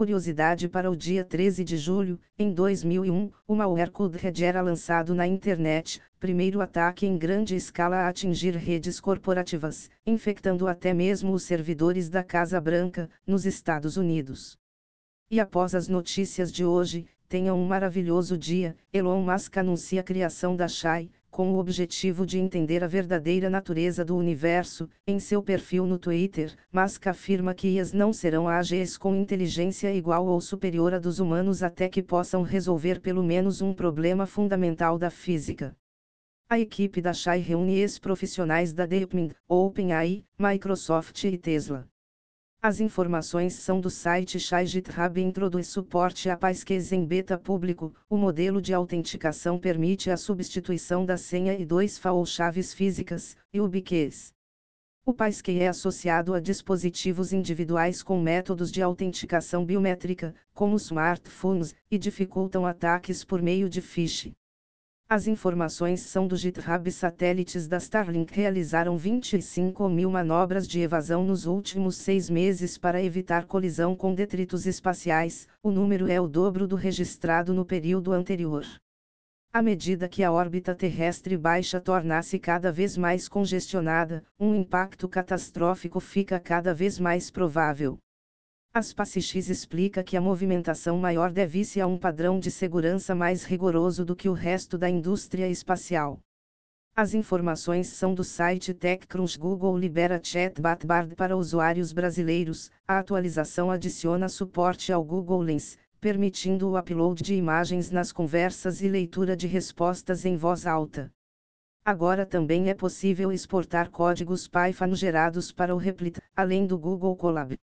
Curiosidade para o dia 13 de julho, em 2001, o malware CodeRed era lançado na internet, primeiro ataque em grande escala a atingir redes corporativas, infectando até mesmo os servidores da Casa Branca, nos Estados Unidos. E após as notícias de hoje, tenham um maravilhoso dia. Elon Musk anuncia a criação da Shai, com o objetivo de entender a verdadeira natureza do universo, em seu perfil no Twitter, Musk afirma que IAs não serão ágeis com inteligência igual ou superior à dos humanos até que possam resolver pelo menos um problema fundamental da física. A equipe da Shai reúne ex-profissionais da DeepMind, OpenAI, Microsoft e Tesla. As informações são do site Shai GitHub e introduz suporte a PyScales em beta público. O modelo de autenticação permite a substituição da senha e dois FA ou chaves físicas, e o BKS. O PyScale é associado a dispositivos individuais com métodos de autenticação biométrica, como smartphones, e dificultam ataques por meio de phishing. As informações são do GitHub. Satélites da Starlink realizaram 25 mil manobras de evasão nos últimos seis meses para evitar colisão com detritos espaciais, o número é o dobro do registrado no período anterior. À medida que a órbita terrestre baixa torna-se cada vez mais congestionada, um impacto catastrófico fica cada vez mais provável. Aspacix explica que a movimentação maior deve-se a um padrão de segurança mais rigoroso do que o resto da indústria espacial. As informações são do site TechCrunch. Google libera Chatbot Bard para usuários brasileiros. A atualização adiciona suporte ao Google Lens, permitindo o upload de imagens nas conversas e leitura de respostas em voz alta. Agora também é possível exportar códigos Python gerados para o Replit, além do Google Colab.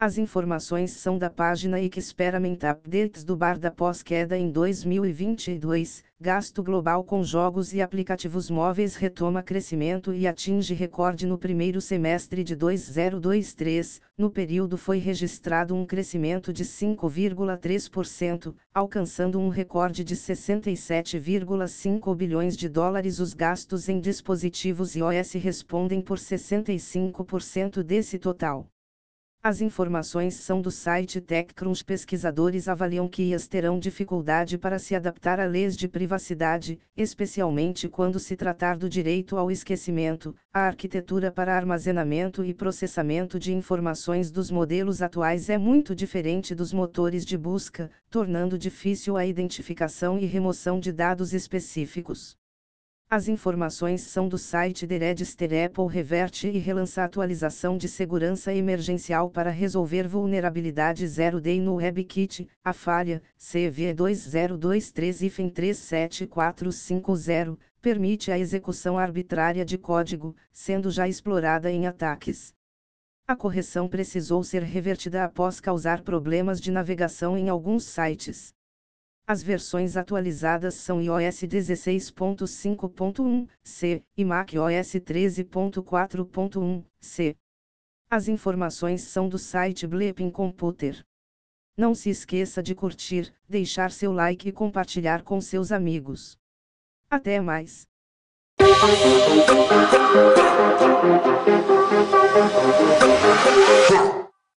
As informações são da página Experiment Updates do bar da pós-queda em 2022. Gasto global com jogos e aplicativos móveis retoma crescimento e atinge recorde no primeiro semestre de 2023. No período foi registrado um crescimento de 5,3%, alcançando um recorde de 67,5 bilhões de dólares. Os gastos em dispositivos iOS respondem por 65% desse total. As informações são do site TechCrunch. Pesquisadores avaliam que IAs terão dificuldade para se adaptar a leis de privacidade, especialmente quando se tratar do direito ao esquecimento. A arquitetura para armazenamento e processamento de informações dos modelos atuais é muito diferente dos motores de busca, tornando difícil a identificação e remoção de dados específicos. As informações são do site The Register Apple reverte e relança atualização de segurança emergencial para resolver vulnerabilidade 0-day no WebKit. A falha, CV2023-37450, permite a execução arbitrária de código, sendo já explorada em ataques. A correção precisou ser revertida após causar problemas de navegação em alguns sites. As versões atualizadas são iOS 16.5.1, C, e macOS 13.4.1, C. As informações são do site Bleeping Computer. Não se esqueça de curtir, deixar seu like e compartilhar com seus amigos. Até mais!